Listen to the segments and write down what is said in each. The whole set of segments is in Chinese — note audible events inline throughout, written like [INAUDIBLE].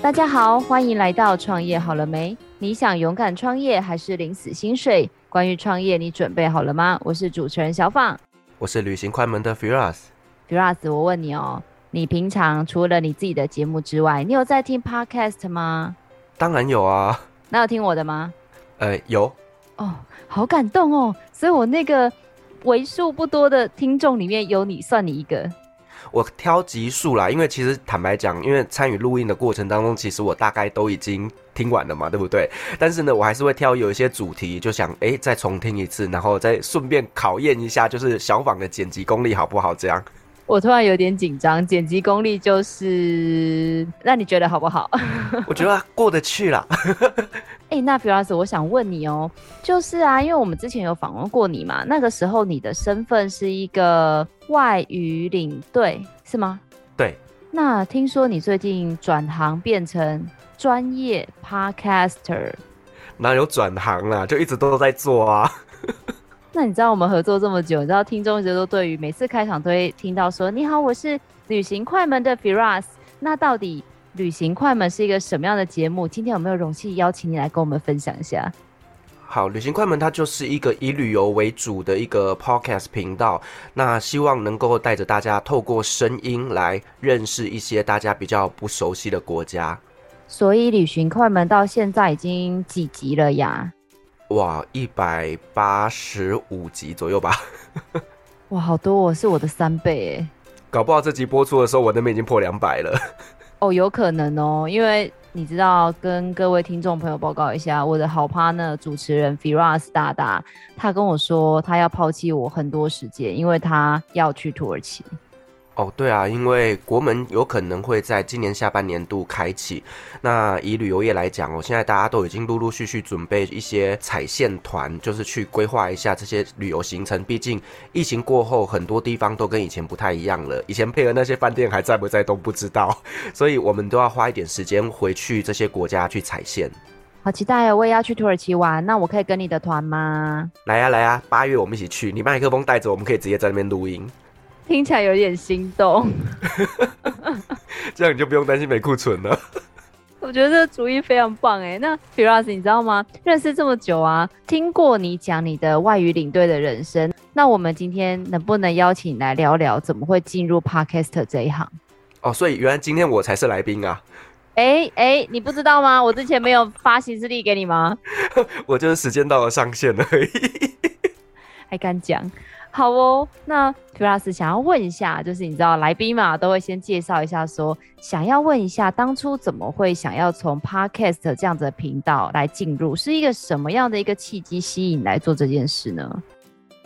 大家好，欢迎来到创业好了没？你想勇敢创业还是领死薪水？关于创业，你准备好了吗？我是主持人小放，我是旅行快门的 Firas。Firas，我问你哦，你平常除了你自己的节目之外，你有在听 Podcast 吗？当然有啊。那有听我的吗？呃，有。哦，好感动哦！所以我那个为数不多的听众里面有你，算你一个。我挑集数啦，因为其实坦白讲，因为参与录音的过程当中，其实我大概都已经听完了嘛，对不对？但是呢，我还是会挑有一些主题，就想哎，再重听一次，然后再顺便考验一下，就是小访的剪辑功力好不好？这样。我突然有点紧张，剪辑功力就是，那你觉得好不好？[LAUGHS] 我觉得过得去啦。[LAUGHS] 哎、欸，那 Firas，我想问你哦，就是啊，因为我们之前有访问过你嘛，那个时候你的身份是一个外语领队，是吗？对。那听说你最近转行变成专业 Podcaster，哪有转行啦？就一直都在做啊。那你知道我们合作这么久，你知道听众一直都对于每次开场都会听到说：“你好，我是旅行快门的 Firas。”那到底旅行快门是一个什么样的节目？今天有没有容器邀请你来跟我们分享一下？好，旅行快门它就是一个以旅游为主的一个 Podcast 频道。那希望能够带着大家透过声音来认识一些大家比较不熟悉的国家。所以旅行快门到现在已经几集了呀？哇，一百八十五集左右吧。[LAUGHS] 哇，好多哦，是我的三倍哎。搞不好这集播出的时候，我那边已经破两百了。[LAUGHS] 哦，有可能哦，因为你知道，跟各位听众朋友报告一下，我的好 partner 主持人 Firas 大大，他跟我说，他要抛弃我很多时间，因为他要去土耳其。哦，对啊，因为国门有可能会在今年下半年度开启。那以旅游业来讲哦，现在大家都已经陆陆续续准备一些踩线团，就是去规划一下这些旅游行程。毕竟疫情过后，很多地方都跟以前不太一样了。以前配合那些饭店还在不在都不知道，[LAUGHS] 所以我们都要花一点时间回去这些国家去踩线。好期待哦！我也要去土耳其玩，那我可以跟你的团吗？来呀来呀，八月我们一起去，你麦克风带着，我们可以直接在那边录音。听起来有点心动，[LAUGHS] 这样你就不用担心没库存了。[LAUGHS] 我觉得这个主意非常棒哎。那 Firas，你知道吗？认识这么久啊，听过你讲你的外语领队的人生。那我们今天能不能邀请你来聊聊，怎么会进入 Podcast 这一行？哦，所以原来今天我才是来宾啊！哎哎、你不知道吗？我之前没有发行事历给你吗？[LAUGHS] 我就是时间到了上线而已，还敢讲？好哦，那 Firas 想要问一下，就是你知道来宾嘛，都会先介绍一下说，想要问一下当初怎么会想要从 Podcast 这样子的频道来进入，是一个什么样的一个契机吸引来做这件事呢？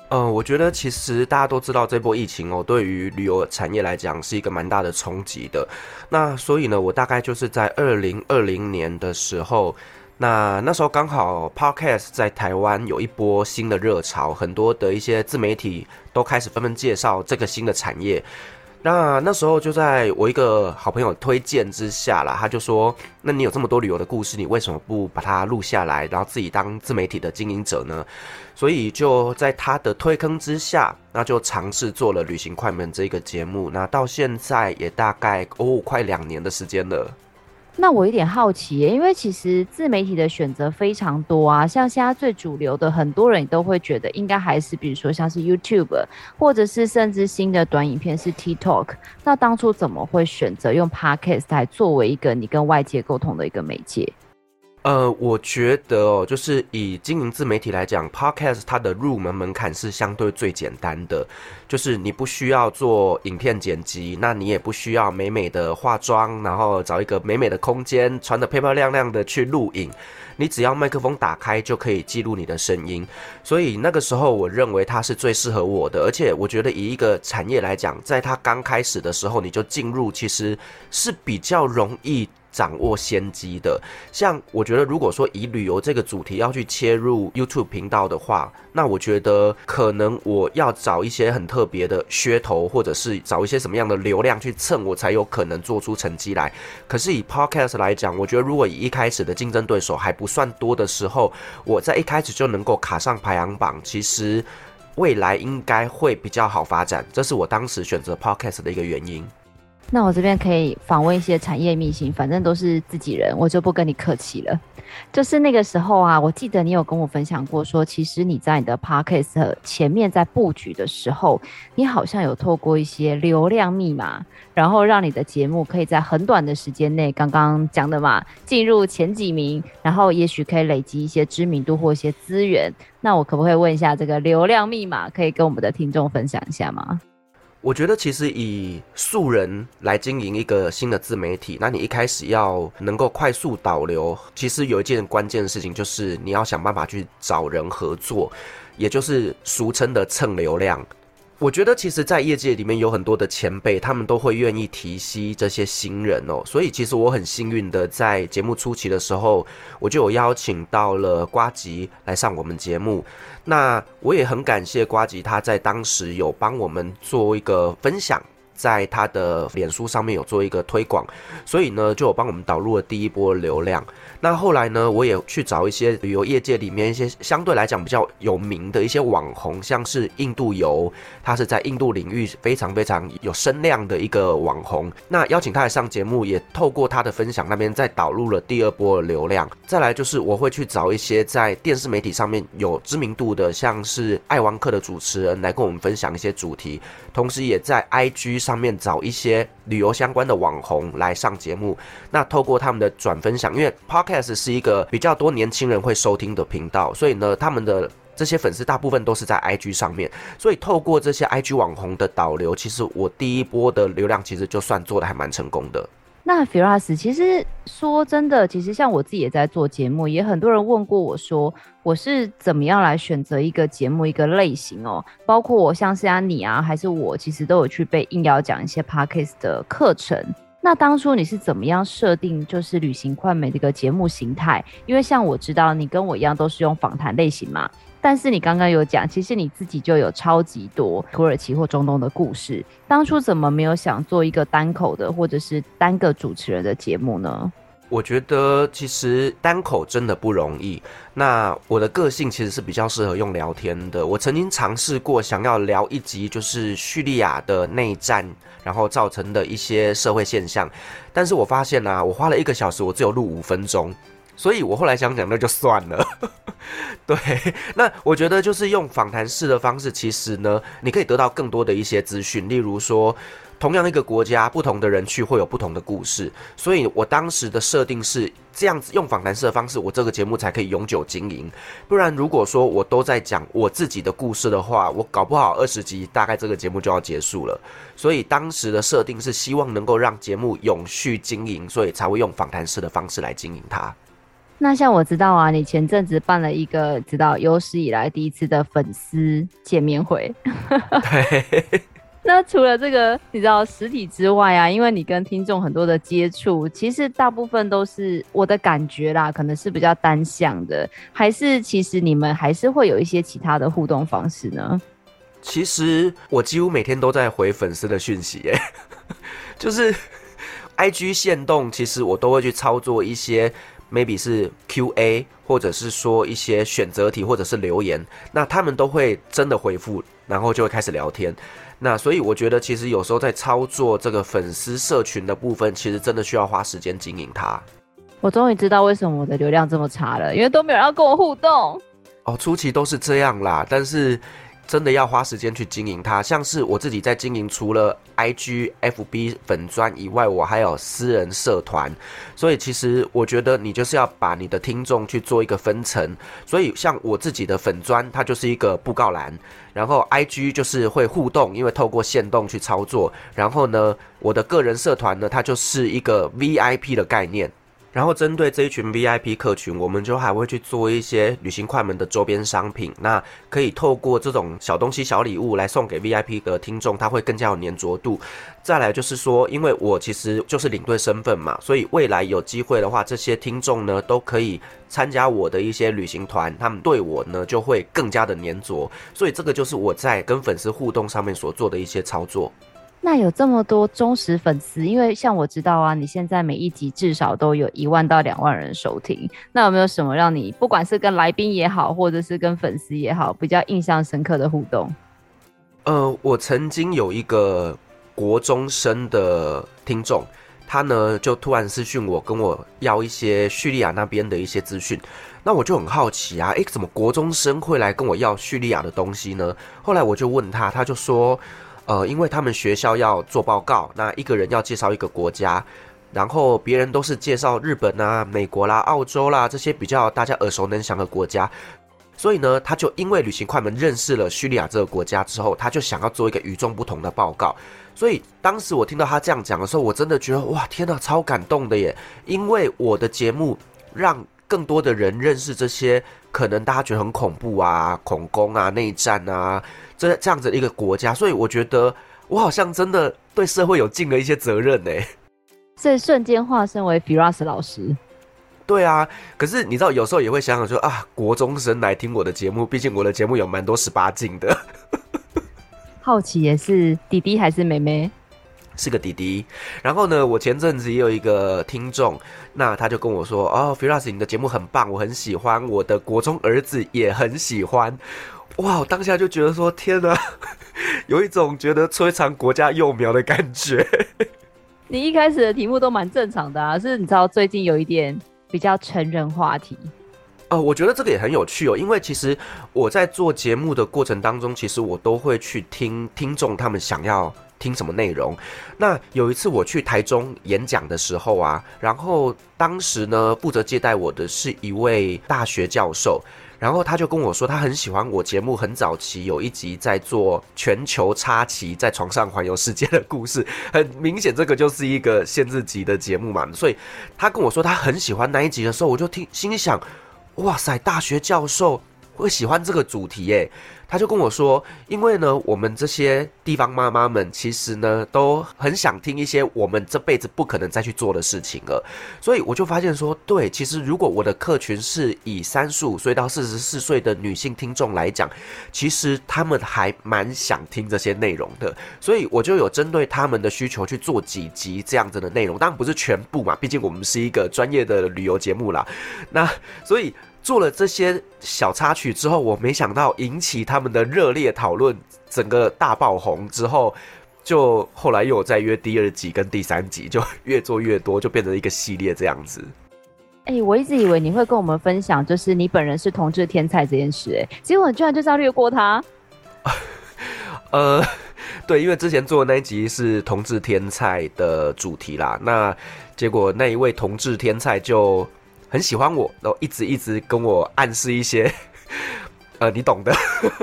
嗯、我觉得其实大家都知道这波疫情哦，对于旅游产业来讲是一个蛮大的冲击的。那所以呢，我大概就是在二零二零年的时候。那那时候刚好 Podcast 在台湾有一波新的热潮，很多的一些自媒体都开始纷纷介绍这个新的产业。那那时候就在我一个好朋友推荐之下啦，他就说：“那你有这么多旅游的故事，你为什么不把它录下来，然后自己当自媒体的经营者呢？”所以就在他的推坑之下，那就尝试做了《旅行快门》这个节目。那到现在也大概哦快两年的时间了。那我有点好奇耶，因为其实自媒体的选择非常多啊，像现在最主流的，很多人都会觉得应该还是，比如说像是 YouTube，或者是甚至新的短影片是 TikTok。那当初怎么会选择用 Podcast 来作为一个你跟外界沟通的一个媒介？呃，我觉得哦，就是以经营自媒体来讲，Podcast 它的入门门槛是相对最简单的，就是你不需要做影片剪辑，那你也不需要美美的化妆，然后找一个美美的空间，穿得漂漂亮亮的去录影，你只要麦克风打开就可以记录你的声音。所以那个时候，我认为它是最适合我的，而且我觉得以一个产业来讲，在它刚开始的时候你就进入，其实是比较容易。掌握先机的，像我觉得，如果说以旅游这个主题要去切入 YouTube 频道的话，那我觉得可能我要找一些很特别的噱头，或者是找一些什么样的流量去蹭，我才有可能做出成绩来。可是以 Podcast 来讲，我觉得如果以一开始的竞争对手还不算多的时候，我在一开始就能够卡上排行榜，其实未来应该会比较好发展。这是我当时选择 Podcast 的一个原因。那我这边可以访问一些产业秘辛，反正都是自己人，我就不跟你客气了。就是那个时候啊，我记得你有跟我分享过说，其实你在你的 podcast 前面在布局的时候，你好像有透过一些流量密码，然后让你的节目可以在很短的时间内，刚刚讲的嘛，进入前几名，然后也许可以累积一些知名度或一些资源。那我可不可以问一下这个流量密码，可以跟我们的听众分享一下吗？我觉得其实以素人来经营一个新的自媒体，那你一开始要能够快速导流，其实有一件关键的事情就是你要想办法去找人合作，也就是俗称的蹭流量。我觉得其实，在业界里面有很多的前辈，他们都会愿意提携这些新人哦。所以，其实我很幸运的，在节目初期的时候，我就有邀请到了瓜吉来上我们节目。那我也很感谢瓜吉，他在当时有帮我们做一个分享。在他的脸书上面有做一个推广，所以呢，就有帮我们导入了第一波流量。那后来呢，我也去找一些旅游业界里面一些相对来讲比较有名的一些网红，像是印度游，他是在印度领域非常非常有声量的一个网红。那邀请他来上节目，也透过他的分享那边再导入了第二波流量。再来就是我会去找一些在电视媒体上面有知名度的，像是爱玩客的主持人来跟我们分享一些主题，同时也在 IG 上。面找一些旅游相关的网红来上节目，那透过他们的转分享，因为 Podcast 是一个比较多年轻人会收听的频道，所以呢，他们的这些粉丝大部分都是在 IG 上面，所以透过这些 IG 网红的导流，其实我第一波的流量其实就算做的还蛮成功的。那 Firas，其实说真的，其实像我自己也在做节目，也很多人问过我说，我是怎么样来选择一个节目一个类型哦？包括我像是啊你啊，还是我，其实都有去被应邀讲一些 Podcast 的课程。那当初你是怎么样设定就是旅行快门这个节目形态？因为像我知道你跟我一样都是用访谈类型嘛。但是你刚刚有讲，其实你自己就有超级多土耳其或中东的故事。当初怎么没有想做一个单口的，或者是单个主持人的节目呢？我觉得其实单口真的不容易。那我的个性其实是比较适合用聊天的。我曾经尝试过想要聊一集，就是叙利亚的内战，然后造成的一些社会现象。但是我发现啊，我花了一个小时，我只有录五分钟。[LAUGHS] 所以我后来想讲，那就算了。[LAUGHS] 对，那我觉得就是用访谈式的方式，其实呢，你可以得到更多的一些资讯。例如说，同样一个国家，不同的人去会有不同的故事。所以我当时的设定是这样子，用访谈式的方式，我这个节目才可以永久经营。不然，如果说我都在讲我自己的故事的话，我搞不好二十集，大概这个节目就要结束了。所以当时的设定是希望能够让节目永续经营，所以才会用访谈式的方式来经营它。那像我知道啊，你前阵子办了一个知道有史以来第一次的粉丝见面会。[LAUGHS] 对。[LAUGHS] 那除了这个你知道实体之外啊，因为你跟听众很多的接触，其实大部分都是我的感觉啦，可能是比较单向的，还是其实你们还是会有一些其他的互动方式呢？其实我几乎每天都在回粉丝的讯息，耶，[LAUGHS] 就是 IG 限动，其实我都会去操作一些。maybe 是 Q&A，或者是说一些选择题，或者是留言，那他们都会真的回复，然后就会开始聊天。那所以我觉得，其实有时候在操作这个粉丝社群的部分，其实真的需要花时间经营它。我终于知道为什么我的流量这么差了，因为都没有人要跟我互动。哦，初期都是这样啦，但是。真的要花时间去经营它，像是我自己在经营，除了 IG、FB 粉专以外，我还有私人社团，所以其实我觉得你就是要把你的听众去做一个分层，所以像我自己的粉专，它就是一个布告栏，然后 IG 就是会互动，因为透过线动去操作，然后呢，我的个人社团呢，它就是一个 VIP 的概念。然后针对这一群 VIP 客群，我们就还会去做一些旅行快门的周边商品。那可以透过这种小东西、小礼物来送给 VIP 的听众，他会更加有黏着度。再来就是说，因为我其实就是领队身份嘛，所以未来有机会的话，这些听众呢都可以参加我的一些旅行团，他们对我呢就会更加的黏着。所以这个就是我在跟粉丝互动上面所做的一些操作。那有这么多忠实粉丝，因为像我知道啊，你现在每一集至少都有一万到两万人收听。那有没有什么让你不管是跟来宾也好，或者是跟粉丝也好，比较印象深刻的互动？呃，我曾经有一个国中生的听众，他呢就突然私讯我，跟我要一些叙利亚那边的一些资讯。那我就很好奇啊，诶，怎么国中生会来跟我要叙利亚的东西呢？后来我就问他，他就说，呃，因为他们学校要做报告，那一个人要介绍一个国家。然后别人都是介绍日本啊、美国啦、澳洲啦这些比较大家耳熟能详的国家，所以呢，他就因为旅行快门认识了叙利亚这个国家之后，他就想要做一个与众不同的报告。所以当时我听到他这样讲的时候，我真的觉得哇，天哪，超感动的耶！因为我的节目让更多的人认识这些可能大家觉得很恐怖啊、恐攻啊、内战啊这这样子的一个国家，所以我觉得我好像真的对社会有尽了一些责任呢。这瞬间化身为 Firas 老师，对啊，可是你知道，有时候也会想想说啊，国中生来听我的节目，毕竟我的节目有蛮多十八禁的。[LAUGHS] 好奇也是弟弟还是妹妹？是个弟弟。然后呢，我前阵子也有一个听众，那他就跟我说：“哦，Firas，你的节目很棒，我很喜欢，我的国中儿子也很喜欢。”哇，我当下就觉得说：“天哪，有一种觉得摧残国家幼苗的感觉。”你一开始的题目都蛮正常的啊，是你知道最近有一点比较成人话题。呃，我觉得这个也很有趣哦，因为其实我在做节目的过程当中，其实我都会去听听众他们想要听什么内容。那有一次我去台中演讲的时候啊，然后当时呢，负责接待我的是一位大学教授。然后他就跟我说，他很喜欢我节目，很早期有一集在做全球插旗在床上环游世界的故事，[LAUGHS] 很明显这个就是一个限制级的节目嘛，所以他跟我说他很喜欢那一集的时候，我就听心想，哇塞，大学教授会喜欢这个主题耶。他就跟我说，因为呢，我们这些地方妈妈们其实呢，都很想听一些我们这辈子不可能再去做的事情了。所以我就发现说，对，其实如果我的客群是以三十五岁到四十四岁的女性听众来讲，其实他们还蛮想听这些内容的。所以我就有针对他们的需求去做几集这样子的内容，当然不是全部嘛，毕竟我们是一个专业的旅游节目啦。那所以。做了这些小插曲之后，我没想到引起他们的热烈讨论，整个大爆红之后，就后来又有再约第二集跟第三集，就越做越多，就变成一个系列这样子。哎、欸，我一直以为你会跟我们分享，就是你本人是同志天菜这件事，哎，结果你居然就是要略过他。[LAUGHS] 呃，对，因为之前做的那一集是同志天菜的主题啦，那结果那一位同志天菜就。很喜欢我，然后一直一直跟我暗示一些，[LAUGHS] 呃，你懂的。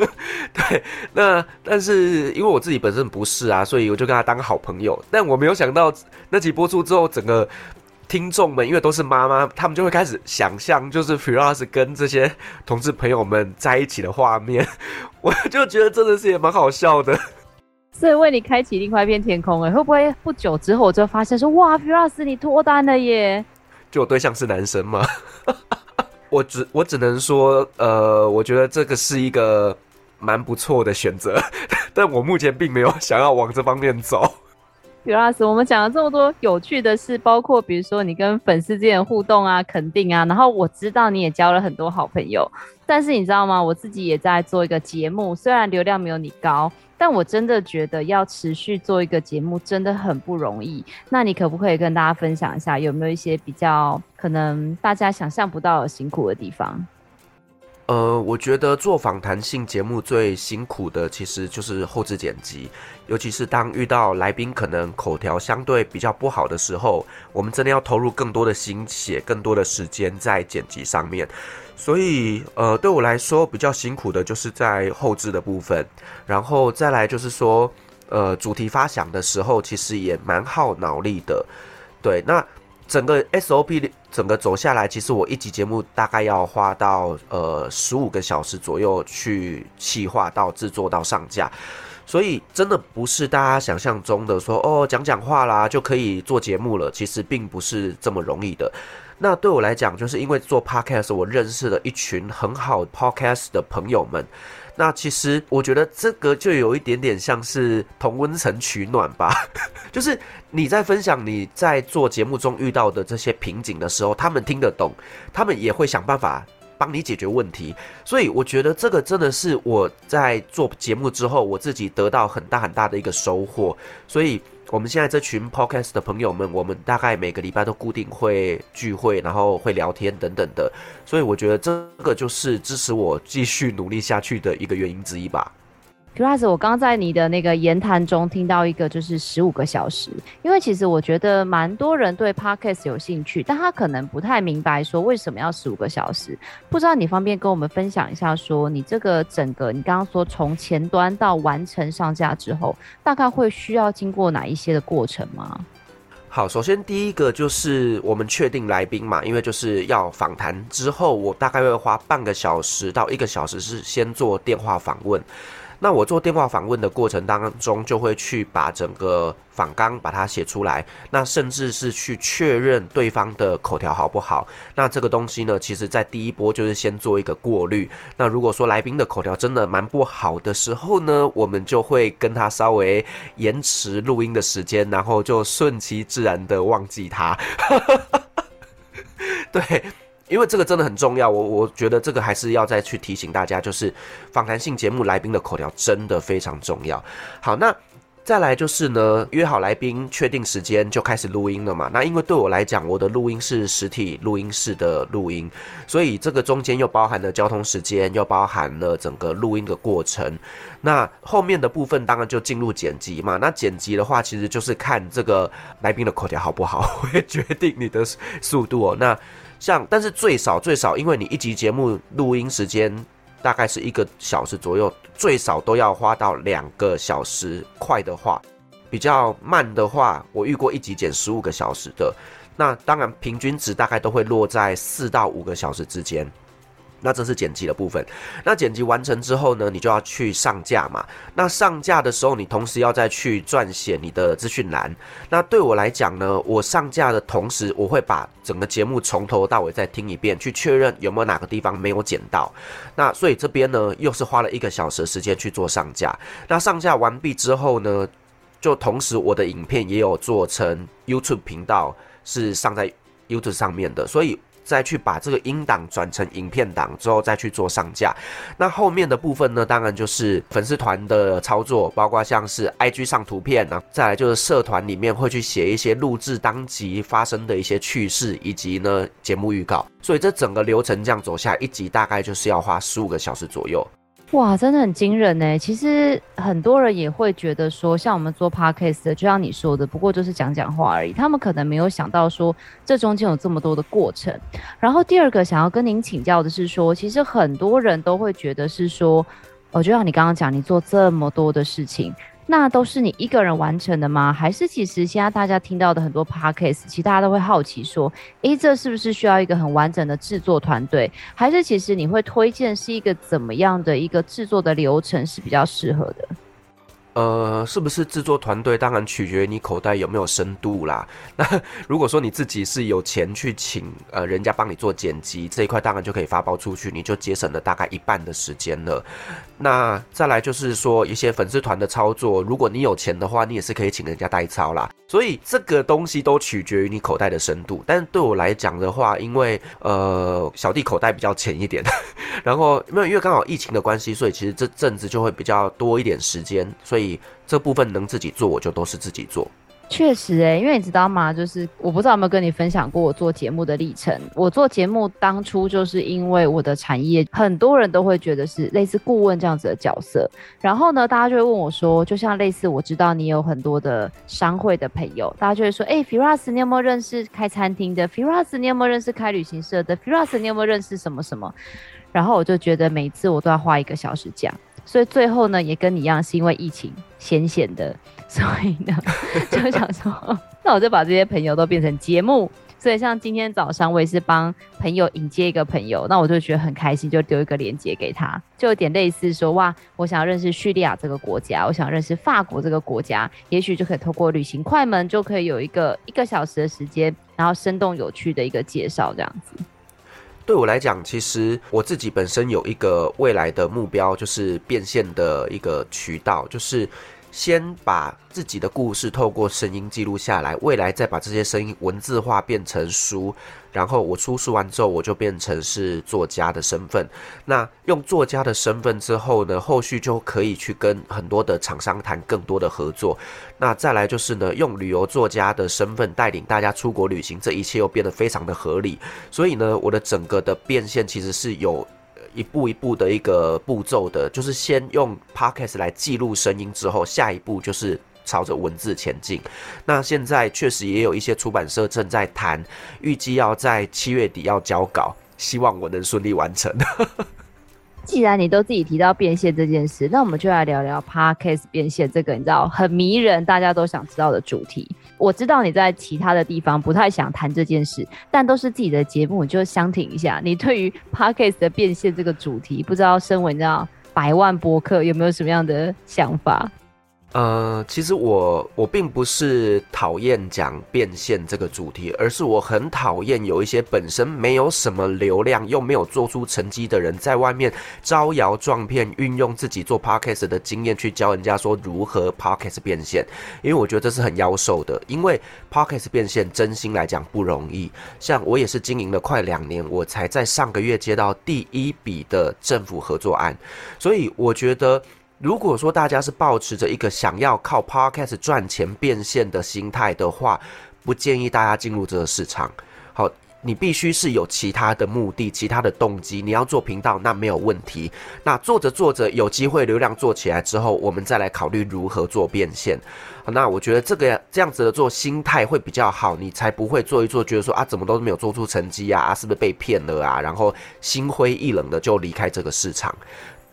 [LAUGHS] 对，那但是因为我自己本身不是啊，所以我就跟他当好朋友。但我没有想到那集播出之后，整个听众们因为都是妈妈，他们就会开始想象，就是 Firas 跟这些同志朋友们在一起的画面。[LAUGHS] 我就觉得真的是也蛮好笑的，所以为你开启另外一片天空哎，会不会不久之后我就发现说，哇，Firas 你脱单了耶？就我对象是男生吗？[LAUGHS] 我只我只能说，呃，我觉得这个是一个蛮不错的选择，[LAUGHS] 但我目前并没有想要往这方面走。Firas，我们讲了这么多有趣的事，包括比如说你跟粉丝之间的互动啊、肯定啊，然后我知道你也交了很多好朋友，但是你知道吗？我自己也在做一个节目，虽然流量没有你高。但我真的觉得要持续做一个节目真的很不容易。那你可不可以跟大家分享一下，有没有一些比较可能大家想象不到辛苦的地方？呃，我觉得做访谈性节目最辛苦的其实就是后制剪辑，尤其是当遇到来宾可能口条相对比较不好的时候，我们真的要投入更多的心血、更多的时间在剪辑上面。所以，呃，对我来说比较辛苦的就是在后制的部分，然后再来就是说，呃，主题发想的时候其实也蛮耗脑力的。对，那整个 SOP 整个走下来，其实我一集节目大概要花到呃十五个小时左右去企划到制作到上架，所以真的不是大家想象中的说哦讲讲话啦就可以做节目了，其实并不是这么容易的。那对我来讲，就是因为做 podcast，我认识了一群很好 podcast 的朋友们。那其实我觉得这个就有一点点像是同温层取暖吧，[LAUGHS] 就是你在分享你在做节目中遇到的这些瓶颈的时候，他们听得懂，他们也会想办法帮你解决问题。所以我觉得这个真的是我在做节目之后，我自己得到很大很大的一个收获。所以我们现在这群 Podcast 的朋友们，我们大概每个礼拜都固定会聚会，然后会聊天等等的。所以我觉得这个就是支持我继续努力下去的一个原因之一吧。我刚在你的那个言谈中听到一个，就是十五个小时。因为其实我觉得蛮多人对 Podcast 有兴趣，但他可能不太明白说为什么要十五个小时。不知道你方便跟我们分享一下，说你这个整个，你刚刚说从前端到完成上架之后，大概会需要经过哪一些的过程吗？好，首先第一个就是我们确定来宾嘛，因为就是要访谈之后，我大概会花半个小时到一个小时是先做电话访问。那我做电话访问的过程当中，就会去把整个访纲把它写出来，那甚至是去确认对方的口条好不好。那这个东西呢，其实在第一波就是先做一个过滤。那如果说来宾的口条真的蛮不好的时候呢，我们就会跟他稍微延迟录音的时间，然后就顺其自然的忘记他。[LAUGHS] 对。因为这个真的很重要，我我觉得这个还是要再去提醒大家，就是访谈性节目来宾的口条真的非常重要。好，那再来就是呢，约好来宾，确定时间就开始录音了嘛。那因为对我来讲，我的录音是实体录音室的录音，所以这个中间又包含了交通时间，又包含了整个录音的过程。那后面的部分当然就进入剪辑嘛。那剪辑的话，其实就是看这个来宾的口条好不好，会决定你的速度哦。那像，但是最少最少，因为你一集节目录音时间大概是一个小时左右，最少都要花到两个小时。快的话，比较慢的话，我遇过一集剪十五个小时的。那当然，平均值大概都会落在四到五个小时之间。那这是剪辑的部分。那剪辑完成之后呢，你就要去上架嘛。那上架的时候，你同时要再去撰写你的资讯栏。那对我来讲呢，我上架的同时，我会把整个节目从头到尾再听一遍，去确认有没有哪个地方没有剪到。那所以这边呢，又是花了一个小时时间去做上架。那上架完毕之后呢，就同时我的影片也有做成 YouTube 频道，是上在 YouTube 上面的，所以。再去把这个音档转成影片档之后，再去做上架。那后面的部分呢，当然就是粉丝团的操作，包括像是 IG 上图片啊，再来就是社团里面会去写一些录制当集发生的一些趣事，以及呢节目预告。所以这整个流程这样走下，一集大概就是要花十五个小时左右。哇，真的很惊人呢！其实很多人也会觉得说，像我们做 podcast 的，就像你说的，不过就是讲讲话而已。他们可能没有想到说，这中间有这么多的过程。然后第二个想要跟您请教的是说，其实很多人都会觉得是说，哦，就像你刚刚讲，你做这么多的事情。那都是你一个人完成的吗？还是其实现在大家听到的很多 podcast，其实大家都会好奇说，诶，这是不是需要一个很完整的制作团队？还是其实你会推荐是一个怎么样的一个制作的流程是比较适合的？呃，是不是制作团队？当然取决于你口袋有没有深度啦。[LAUGHS] 那如果说你自己是有钱去请呃人家帮你做剪辑这一块，当然就可以发包出去，你就节省了大概一半的时间了。那再来就是说一些粉丝团的操作，如果你有钱的话，你也是可以请人家代操啦。所以这个东西都取决于你口袋的深度。但对我来讲的话，因为呃小弟口袋比较浅一点，[LAUGHS] 然后没有因为刚好疫情的关系，所以其实这阵子就会比较多一点时间，所以。这部分能自己做，我就都是自己做。确实诶、因为你知道吗？就是我不知道有没有跟你分享过我做节目的历程。我做节目当初就是因为我的产业，很多人都会觉得是类似顾问这样子的角色。然后呢，大家就会问我说，就像类似我知道你有很多的商会的朋友，大家就会说，哎、，Firas，你有没有认识开餐厅的？Firas，你有没有认识开旅行社的？Firas，你有没有认识什么什么？然后我就觉得每次我都要花一个小时讲。所以最后呢，也跟你一样，是因为疫情闲闲的，所以呢，[LAUGHS] 就想说，那我就把这些朋友都变成节目。所以像今天早上，我也是帮朋友迎接一个朋友，那我就觉得很开心，就丢一个链接给他，就有点类似说，哇，我想要认识叙利亚这个国家，我想认识法国这个国家，也许就可以透过旅行快门，就可以有一个一个小时的时间，然后生动有趣的一个介绍，这样子。对我来讲，其实我自己本身有一个未来的目标，就是变现的一个渠道，就是先把自己的故事透过声音记录下来，未来再把这些声音文字化变成书，然后我出书完之后，我就变成是作家的身份。那用作家的身份之后呢，后续就可以去跟很多的厂商谈更多的合作。那再来就是呢，用旅游作家的身份带领大家出国旅行，这一切又变得非常的合理。所以呢，我的整个的变现其实是有。一步一步的一个步骤的，就是先用 Podcast 来记录声音，之后下一步就是朝着文字前进。那现在确实也有一些出版社正在谈，预计要在七月底要交稿，希望我能顺利完成。[LAUGHS] 既然你都自己提到变现这件事，那我们就来聊聊 Podcast 变现这个你知道很迷人，大家都想知道的主题。我知道你在其他的地方不太想谈这件事，但都是自己的节目，就相挺一下。你对于 Podcast 的变现这个主题，不知道身为你知道百万博客有没有什么样的想法？呃，其实我我并不是讨厌讲变现这个主题，而是我很讨厌有一些本身没有什么流量又没有做出成绩的人，在外面招摇撞骗，运用自己做 podcast 的经验去教人家说如何 podcast 变现，因为我觉得这是很妖兽的，因为 podcast 变现真心来讲不容易。像我也是经营了快两年，我才在上个月接到第一笔的政府合作案，所以我觉得。如果说大家是抱持着一个想要靠 Podcast 赚钱变现的心态的话，不建议大家进入这个市场。好，你必须是有其他的目的、其他的动机。你要做频道，那没有问题。那做着做着有机会流量做起来之后，我们再来考虑如何做变现。那我觉得这个这样子的做心态会比较好，你才不会做一做觉得说啊，怎么都没有做出成绩啊，啊，是不是被骗了啊？然后心灰意冷的就离开这个市场。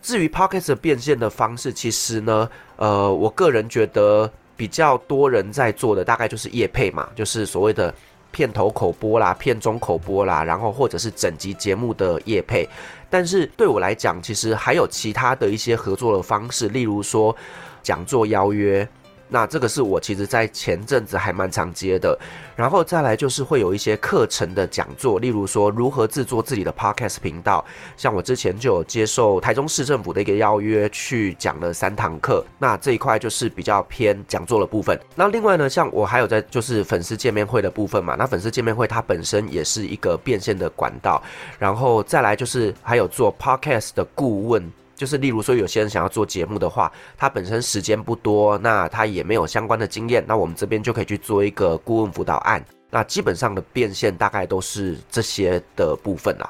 至于 Podcast 变现的方式，其实呢，呃，我个人觉得比较多人在做的，大概就是业配嘛，就是所谓的片头口播啦、片中口播啦，然后或者是整集节目的业配。但是对我来讲，其实还有其他的一些合作的方式，例如说讲座邀约。那这个是我其实，在前阵子还蛮常接的，然后再来就是会有一些课程的讲座，例如说如何制作自己的 podcast 频道，像我之前就有接受台中市政府的一个邀约去讲了三堂课，那这一块就是比较偏讲座的部分。那另外呢，像我还有在就是粉丝见面会的部分嘛，那粉丝见面会它本身也是一个变现的管道，然后再来就是还有做 podcast 的顾问。就是例如说，有些人想要做节目的话，他本身时间不多，那他也没有相关的经验，那我们这边就可以去做一个顾问辅导案。那基本上的变现大概都是这些的部分啦。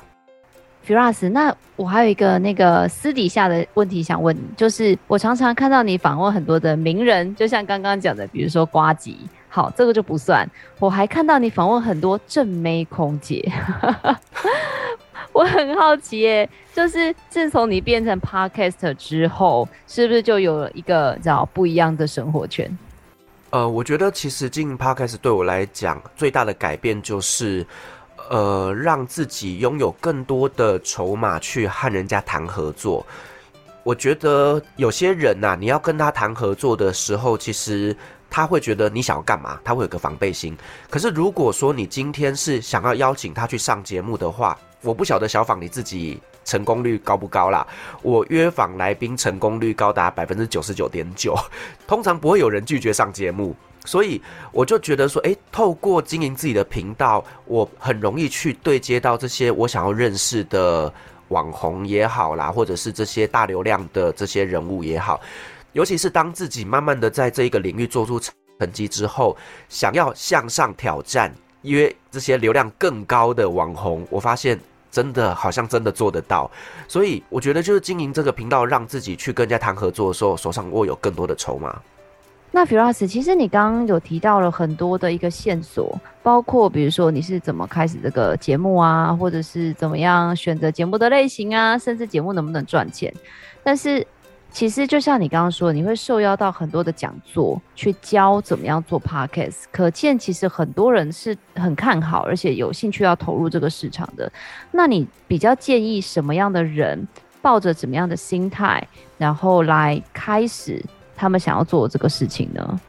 Firas，那我还有一个那个私底下的问题想问你，就是我常常看到你访问很多的名人，就像刚刚讲的，比如说瓜吉，好，这个就不算。我还看到你访问很多正妹空姐。[LAUGHS] 我很好奇耶，就是自从你变成 Podcast 之后，是不是就有了一个叫不一样的生活圈？呃，我觉得其实经营 Podcast 对我来讲最大的改变就是，呃，让自己拥有更多的筹码去和人家谈合作。我觉得有些人呐、你要跟他谈合作的时候，其实他会觉得你想要干嘛，他会有个防备心。可是如果说你今天是想要邀请他去上节目的话，我不晓得小访你自己成功率高不高啦。我约访来宾成功率高达百分之九十九点九，[LAUGHS] 通常不会有人拒绝上节目，所以我就觉得说，诶，透过经营自己的频道，我很容易去对接到这些我想要认识的网红也好啦，或者是这些大流量的这些人物也好，尤其是当自己慢慢的在这一个领域做出成绩之后，想要向上挑战。约这些流量更高的网红，我发现真的好像真的做得到，所以我觉得就是经营这个频道，让自己去跟人家谈合作的时候，手上握有更多的筹码。那 Firas，其实你刚刚有提到了很多的一个线索，包括比如说你是怎么开始这个节目啊，或者是怎么样选择节目的类型啊，甚至节目能不能赚钱，但是。其实就像你刚刚说，你会受邀到很多的讲座去教怎么样做 podcast，可见其实很多人是很看好，而且有兴趣要投入这个市场的。那你比较建议什么样的人抱着怎么样的心态，然后来开始他们想要做这个事情呢？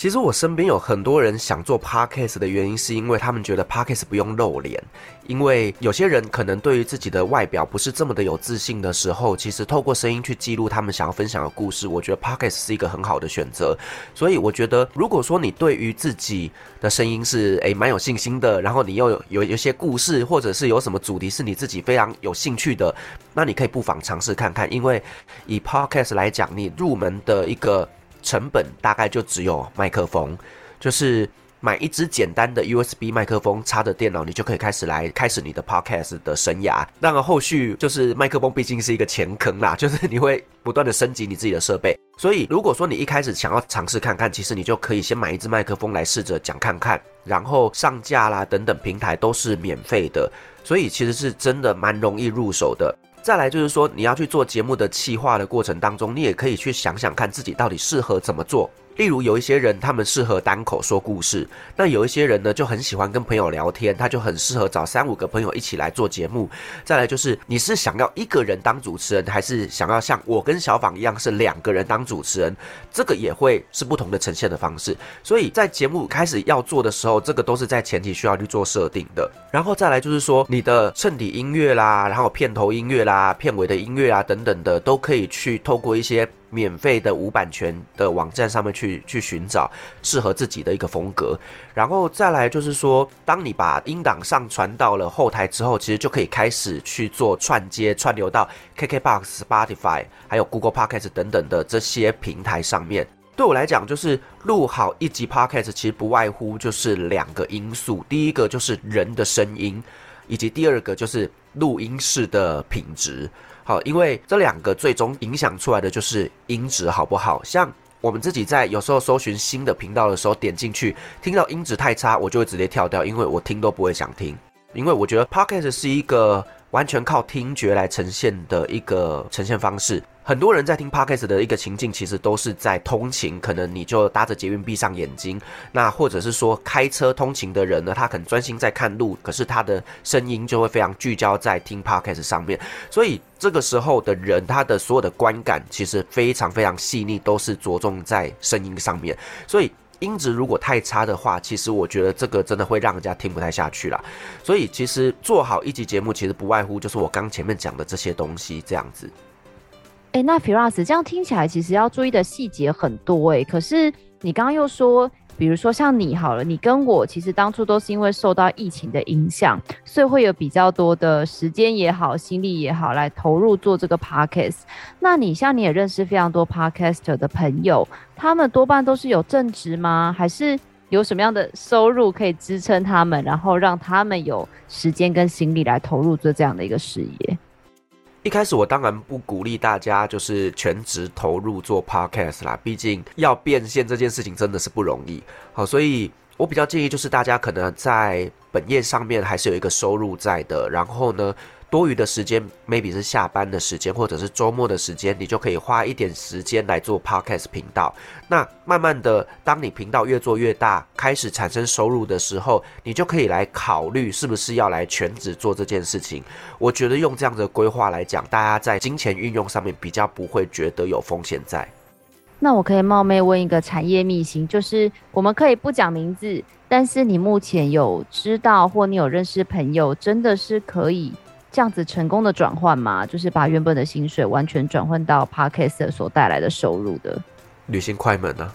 其实我身边有很多人想做 podcast 的原因，是因为他们觉得 podcast 不用露脸。因为有些人可能对于自己的外表不是这么的有自信的时候，其实透过声音去记录他们想要分享的故事，我觉得 podcast 是一个很好的选择。所以我觉得，如果说你对于自己的声音是诶蛮有信心的，然后你又有有一些故事，或者是有什么主题是你自己非常有兴趣的，那你可以不妨尝试看看。因为以 podcast 来讲，你入门的一个成本大概就只有麦克风，就是。买一支简单的 USB 麦克风插着电脑，你就可以开始来开始你的 Podcast 的生涯。当然后续就是麦克风毕竟是一个钱坑啦，[LAUGHS] 就是你会不断的升级你自己的设备。所以如果说你一开始想要尝试看看，其实你就可以先买一支麦克风来试着讲看看，然后上架啦等等平台都是免费的，所以其实是真的蛮容易入手的。再来就是说你要去做节目的企划的过程当中，你也可以去想想看自己到底适合怎么做。例如有一些人，他们适合单口说故事；那有一些人呢，就很喜欢跟朋友聊天，他就很适合找三五个朋友一起来做节目。再来就是，你是想要一个人当主持人，还是想要像我跟小访一样是两个人当主持人？这个也会是不同的呈现的方式。所以在节目开始要做的时候，这个都是在前提需要去做设定的。然后再来就是说，你的衬底音乐啦，然后片头音乐啦、片尾的音乐啊等等的，都可以去透过一些。免费的无版权的网站上面去去寻找适合自己的一个风格，然后再来就是说，当你把音档上传到了后台之后，其实就可以开始去做串接、串流到 KKBOX、Spotify 还有 Google Podcast 等等的这些平台上面。对我来讲，就是录好一集 Podcast，其实不外乎就是两个因素，第一个就是人的声音，以及第二个就是录音室的品质。好，因为这两个最终影响出来的就是音质好不好。像我们自己在有时候搜寻新的频道的时候，点进去听到音质太差，我就会直接跳掉，因为我听都不会想听。因为我觉得 Pocket 是一个完全靠听觉来呈现的一个呈现方式。很多人在听 Podcast 的一个情境，其实都是在通勤，可能你就搭着捷运闭上眼睛，那或者是说开车通勤的人呢，他很专心在看路，可是他的声音就会非常聚焦在听 Podcast 上面，所以这个时候的人，他的所有的观感其实非常非常细腻，都是着重在声音上面，所以音质如果太差的话，其实我觉得这个真的会让人家听不太下去啦。所以其实做好一集节目，其实不外乎就是我刚前面讲的这些东西这样子。哎、那 Firas 这样听起来其实要注意的细节很多哎、可是你刚刚又说，比如说像你好了，你跟我其实当初都是因为受到疫情的影响，所以会有比较多的时间也好、心力也好来投入做这个 Podcast。那你像你也认识非常多 Podcaster 的朋友，他们多半都是有正职吗？还是有什么样的收入可以支撑他们，然后让他们有时间跟心力来投入做这样的一个事业？一开始我当然不鼓励大家就是全职投入做 podcast 啦，毕竟要变现这件事情真的是不容易。好，所以我比较建议就是大家可能在本业上面还是有一个收入在的，然后呢，多余的时间，maybe 是下班的时间，或者是周末的时间，你就可以花一点时间来做 podcast 频道。那慢慢的，当你频道越做越大，开始产生收入的时候，你就可以来考虑是不是要来全职做这件事情。我觉得用这样的规划来讲，大家在金钱运用上面比较不会觉得有风险在。那我可以冒昧问一个产业秘辛，就是我们可以不讲名字，但是你目前有知道或你有认识朋友，真的是可以。这样子成功的转换吗？就是把原本的薪水完全转换到 Podcast 所带来的收入的。旅行快门呢、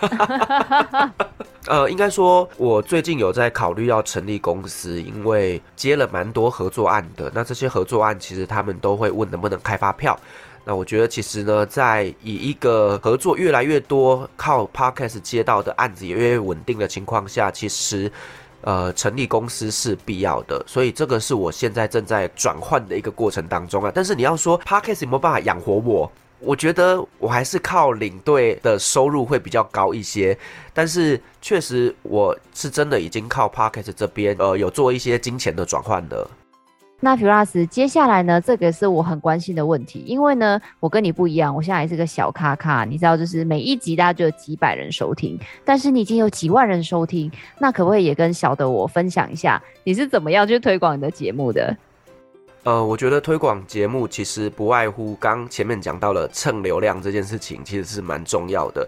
啊？[LAUGHS] 呃，应该说，我最近有在考虑要成立公司，因为接了蛮多合作案的。那这些合作案其实他们都会问能不能开发票。那我觉得其实呢，在以一个合作越来越多，靠 Podcast 接到的案子也越来越稳定的情况下，其实。呃，成立公司是必要的，所以这个是我现在正在转换的一个过程当中啊。但是你要说 Podcast 有没有办法养活我？我觉得我还是靠领队的收入会比较高一些。但是确实，我是真的已经靠 Podcast 这边呃有做一些金钱的转换的。那 Firas，接下来呢，这个是我很关心的问题，因为呢，我跟你不一样，我现在还是个小咖咖，你知道，就是每一集大家就有几百人收听，但是你已经有几万人收听，那可不可以也跟小的我分享一下，你是怎么样去推广你的节目的？呃，我觉得推广节目其实不外乎刚前面讲到了蹭流量这件事情，其实是蛮重要的。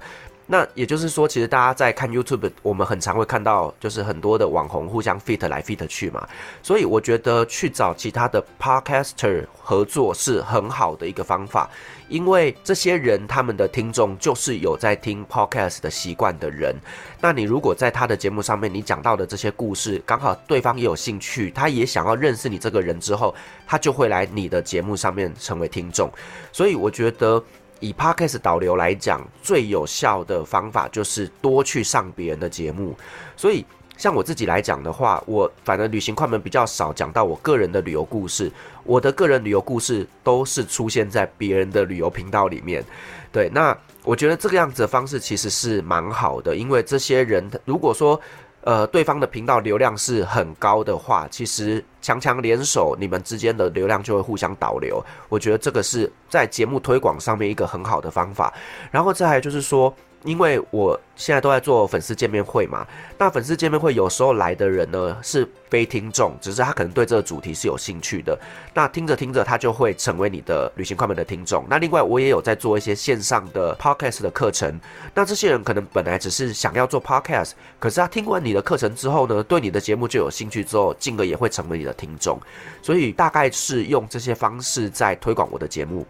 那也就是说，其实大家在看 YouTube，我们很常会看到，就是很多的网红互相 fit 来 fit 去嘛。所以我觉得去找其他的 Podcaster 合作是很好的一个方法，因为这些人他们的听众就是有在听 Podcast 的习惯的人。那你如果在他的节目上面，你讲到的这些故事，刚好对方也有兴趣，他也想要认识你这个人之后，他就会来你的节目上面成为听众。所以我觉得。以 Podcast 导流来讲，最有效的方法就是多去上别人的节目。所以，像我自己来讲的话，我反正旅行快门比较少讲到我个人的旅游故事。我的个人旅游故事都是出现在别人的旅游频道里面。对，那我觉得这个样子的方式其实是蛮好的，因为这些人如果说。呃，对方的频道流量是很高的话，其实强强联手，你们之间的流量就会互相导流。我觉得这个是在节目推广上面一个很好的方法。然后再来就是说。因为我现在都在做粉丝见面会嘛，那粉丝见面会有时候来的人呢是非听众，只是他可能对这个主题是有兴趣的，那听着听着他就会成为你的旅行快门的听众。那另外我也有在做一些线上的 podcast 的课程，那这些人可能本来只是想要做 podcast，可是他听完你的课程之后呢，对你的节目就有兴趣之后，进而也会成为你的听众，所以大概是用这些方式在推广我的节目。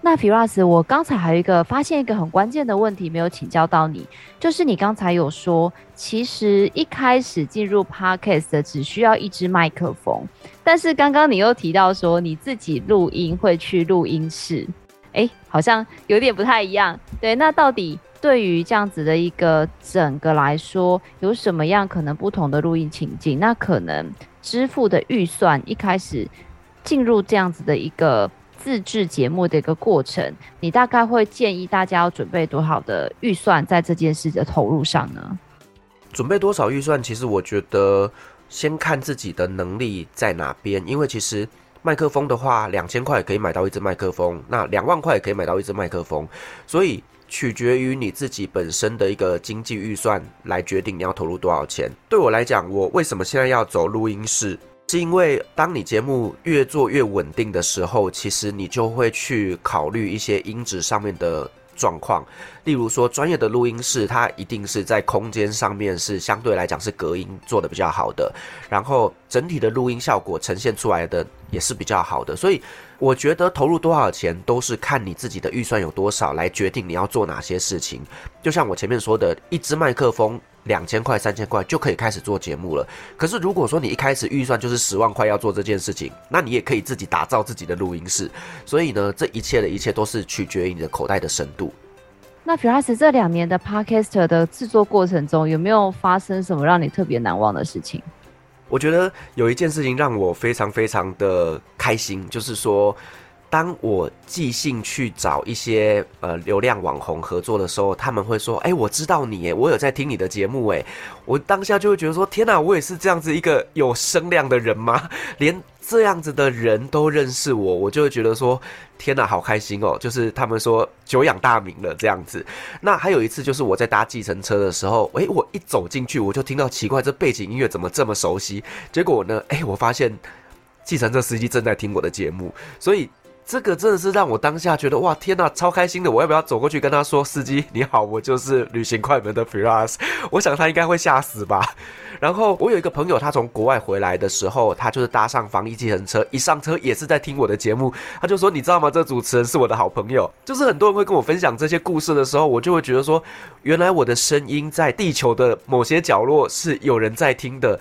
那 Firas，我刚才还有一个发现一个很关键的问题没有请教到你，就是你刚才有说，其实一开始进入 Podcast 的只需要一支麦克风，但是刚刚你又提到说你自己录音会去录音室，诶，好像有点不太一样。对，那到底对于这样子的一个整个来说，有什么样可能不同的录音情境？那可能支付的预算一开始进入这样子的一个。自制节目的一个过程，你大概会建议大家要准备多少的预算在这件事的投入上呢？准备多少预算？其实我觉得先看自己的能力在哪边，因为其实麦克风的话，两千块可以买到一支麦克风，那两万块也可以买到一支麦克风，所以取决于你自己本身的一个经济预算来决定你要投入多少钱。对我来讲，我为什么现在要走录音室？是因为当你节目越做越稳定的时候，其实你就会去考虑一些音质上面的状况。例如说，专业的录音室，它一定是在空间上面是相对来讲是隔音做得比较好的，然后整体的录音效果呈现出来的也是比较好的。所以我觉得投入多少钱都是看你自己的预算有多少来决定你要做哪些事情。就像我前面说的，一支麦克风。两千块、三千块就可以开始做节目了。可是如果说你一开始预算就是十万块要做这件事情，那你也可以自己打造自己的录音室。所以呢，这一切的一切都是取决于你的口袋的深度。那 Firas 这两年的 Podcaster 的制作过程中，有没有发生什么让你特别难忘的事情？我觉得有一件事情让我非常非常的开心，就是说。当我寄信去找一些呃流量网红合作的时候，他们会说：“哎，我知道你，哎，我有在听你的节目，哎。”我当下就会觉得说：“天哪，我也是这样子一个有声量的人吗？[LAUGHS] 连这样子的人都认识我，我就会觉得说：天哪，好开心哦！就是他们说久仰大名了这样子。那还有一次就是我在搭计程车的时候，哎，我一走进去我就听到奇怪，这背景音乐怎么这么熟悉？结果呢，哎，我发现计程车司机正在听我的节目，所以。这个真的是让我当下觉得哇天呐，超开心的！我要不要走过去跟他说：“司机你好，我就是旅行快门的 Firas。”我想他应该会吓死吧。然后我有一个朋友，他从国外回来的时候，他就是搭上防疫计程车，一上车也是在听我的节目。他就说：“你知道吗？这主持人是我的好朋友。”就是很多人会跟我分享这些故事的时候，我就会觉得说，原来我的声音在地球的某些角落是有人在听的。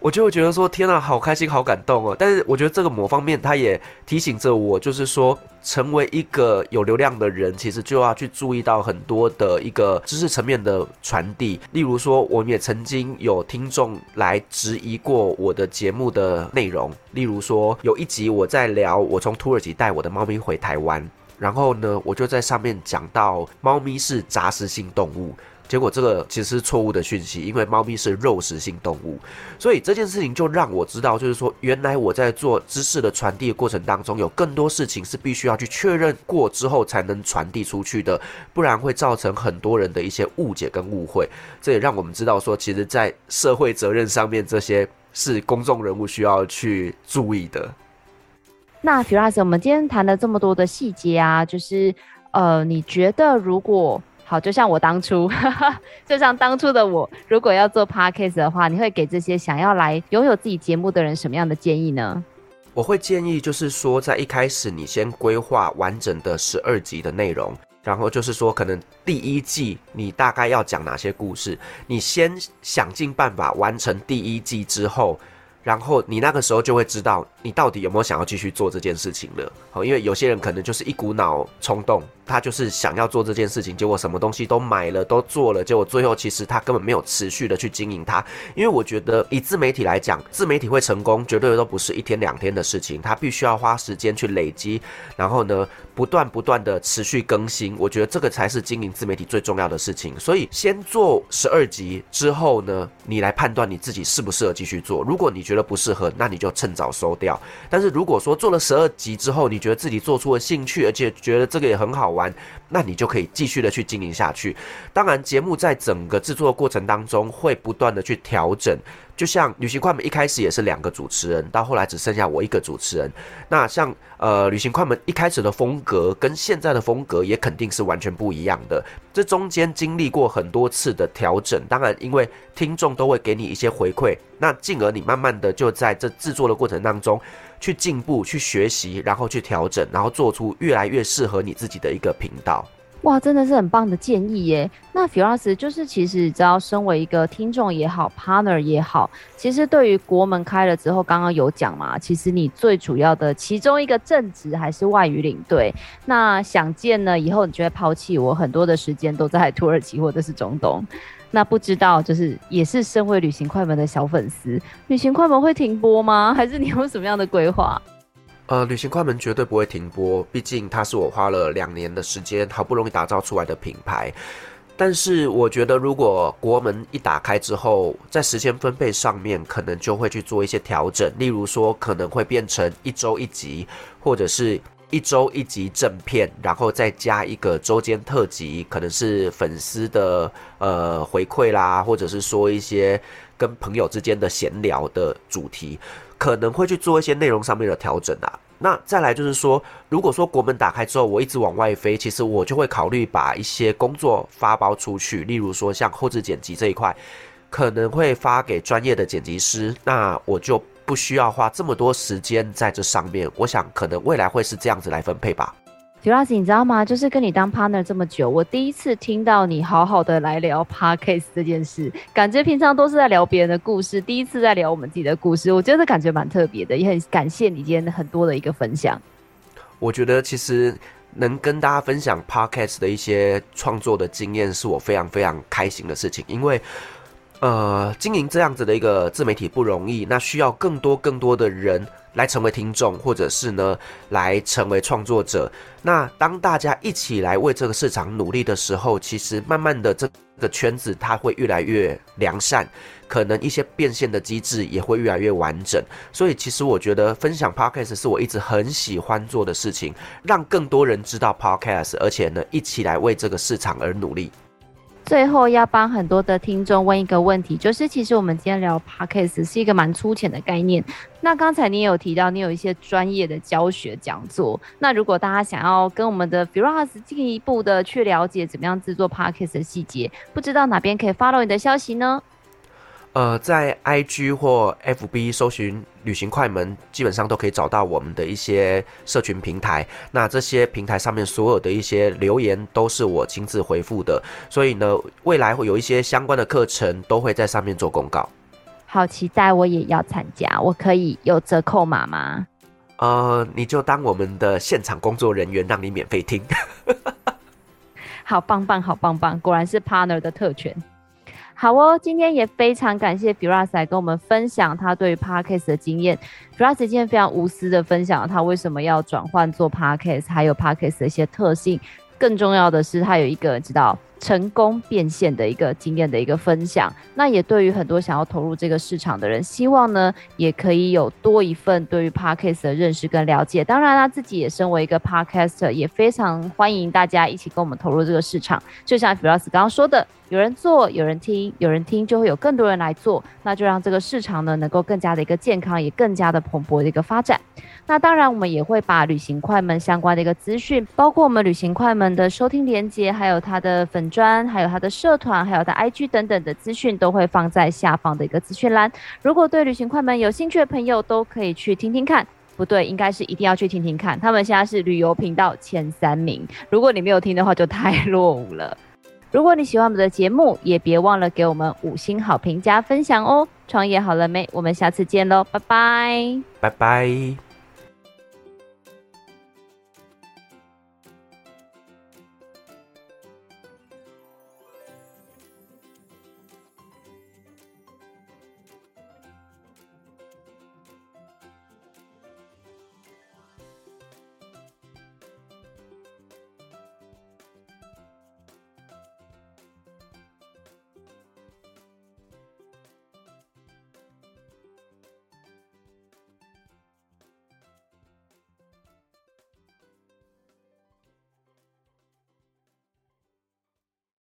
我就会觉得说，天呐，好开心，好感动哦！但是我觉得这个某方面，它也提醒着我，就是说，成为一个有流量的人，其实就要去注意到很多的一个知识层面的传递。例如说，我们也曾经有听众来质疑过我的节目的内容。例如说，有一集我在聊我从土耳其带我的猫咪回台湾，然后呢，我就在上面讲到猫咪是杂食性动物。结果这个其实是错误的讯息，因为猫咪是肉食性动物，所以这件事情就让我知道，就是说原来我在做知识的传递的过程当中，有更多事情是必须要去确认过之后才能传递出去的，不然会造成很多人的一些误解跟误会。这也让我们知道说，其实，在社会责任上面，这些是公众人物需要去注意的。那 Firas，我们今天谈了这么多的细节啊，就是呃，你觉得如果好，就像我当初，[LAUGHS] 就像当初的我，如果要做 podcast 的话，你会给这些想要来拥有自己节目的人什么样的建议呢？我会建议，就是说，在一开始你先规划完整的十二集的内容，然后就是说，可能第一季你大概要讲哪些故事，你先想尽办法完成第一季之后。然后你那个时候就会知道你到底有没有想要继续做这件事情了。好，因为有些人可能就是一股脑冲动，他就是想要做这件事情，结果什么东西都买了，都做了，结果最后其实他根本没有持续的去经营它。因为我觉得以自媒体来讲，自媒体会成功，绝对都不是一天两天的事情，他必须要花时间去累积，然后呢，不断不断的持续更新。我觉得这个才是经营自媒体最重要的事情。所以先做十二集之后呢，你来判断你自己适不适合继续做。如果你觉得不适合，那你就趁早收掉。但是如果说做了十二集之后，你觉得自己做出了兴趣，而且觉得这个也很好，那你就可以继续的去经营下去。当然，节目在整个制作的过程当中会不断的去调整。就像旅行快门一开始也是两个主持人，到后来只剩下我一个主持人。那像呃旅行快门一开始的风格跟现在的风格也肯定是完全不一样的。这中间经历过很多次的调整，当然因为听众都会给你一些回馈，那进而你慢慢的就在这制作的过程当中去进步、去学习，然后去调整，然后做出越来越适合你自己的一个频道。哇，真的是很棒的建议耶！那 Firas 就是其实只要身为一个听众也好，partner 也好，其实对于国门开了之后，刚刚有讲嘛，其实你最主要的其中一个正职还是外语领队。那想见呢，以后你就会抛弃我很多的时间都在土耳其或者是中东。那不知道就是也是身为旅行快门的小粉丝，旅行快门会停播吗？[LAUGHS] 还是你有什么样的规划？呃，旅行快门绝对不会停播，毕竟它是我花了两年的时间，好不容易打造出来的品牌。但是我觉得，如果国门一打开之后，在时间分配上面，可能就会去做一些调整，例如说，可能会变成一周一集，或者是一周一集正片，然后再加一个周间特辑，可能是粉丝的呃回馈啦，或者是说一些跟朋友之间的闲聊的主题。可能会去做一些内容上面的调整啊。那再来就是说，如果说国门打开之后，我一直往外飞，其实我就会考虑把一些工作发包出去，例如说像后置剪辑这一块，可能会发给专业的剪辑师，那我就不需要花这么多时间在这上面。我想可能未来会是这样子来分配吧。Firas，你知道吗？就是跟你当 partner 这么久，我第一次听到你好好的来聊 podcast 这件事，感觉平常都是在聊别人的故事，第一次在聊我们自己的故事，我觉得感觉蛮特别的，也很感谢你今天很多的一个分享。我觉得其实能跟大家分享 podcast 的一些创作的经验，是我非常非常开心的事情，因为呃，经营这样子的一个自媒体不容易，那需要更多更多的人。来成为听众，或者是呢，来成为创作者。那当大家一起来为这个市场努力的时候，其实慢慢的这个圈子它会越来越良善，可能一些变现的机制也会越来越完整。所以，其实我觉得分享 Podcast 是我一直很喜欢做的事情，让更多人知道 Podcast，而且呢，一起来为这个市场而努力。最后要帮很多的听众问一个问题，就是其实我们今天聊 Podcast 是一个蛮粗浅的概念。那刚才你有提到，你有一些专业的教学讲座。那如果大家想要跟我们的 Firas 进一步的去了解怎么样制作 Podcast 的细节，不知道哪边可以 follow 你的消息呢？呃，在 IG 或 FB 搜寻旅行快门，基本上都可以找到我们的一些社群平台。那这些平台上面所有的一些留言都是我亲自回复的，所以呢，未来会有一些相关的课程都会在上面做公告。好期待，我也要参加，我可以有折扣码吗？呃，你就当我们的现场工作人员，让你免费听。[LAUGHS] 好棒棒，好棒棒，果然是 partner 的特权。好哦，今天也非常感谢 Firas 来跟我们分享他对于 Podcast 的经验。Firas 今天非常无私的分享了他为什么要转换做 Podcast，还有 Podcast 的一些特性。更重要的是，他有一个知道成功变现的一个经验的一个分享。那也对于很多想要投入这个市场的人，希望呢也可以有多一份对于 Podcast 的认识跟了解。当然，啦自己也身为一个 Podcaster，也非常欢迎大家一起跟我们投入这个市场。就像 Firas 刚刚说的。有人做，有人听，有人听就会有更多人来做，那就让这个市场呢能够更加的一个健康，也更加的蓬勃的一个发展。那当然，我们也会把旅行快门相关的一个资讯，包括我们旅行快门的收听连接，还有它的粉专，还有他的社团，还有他 IG 等等的资讯，都会放在下方的一个资讯栏。如果对旅行快门有兴趣的朋友，都可以去听听看。不对，应该是一定要去听听看。他们现在是旅游频道前三名，如果你没有听的话，就太 [LAUGHS] 落伍了。如果你喜欢我们的节目，也别忘了给我们五星好评加分享哦。创业好了没？我们下次见喽，拜拜，拜拜。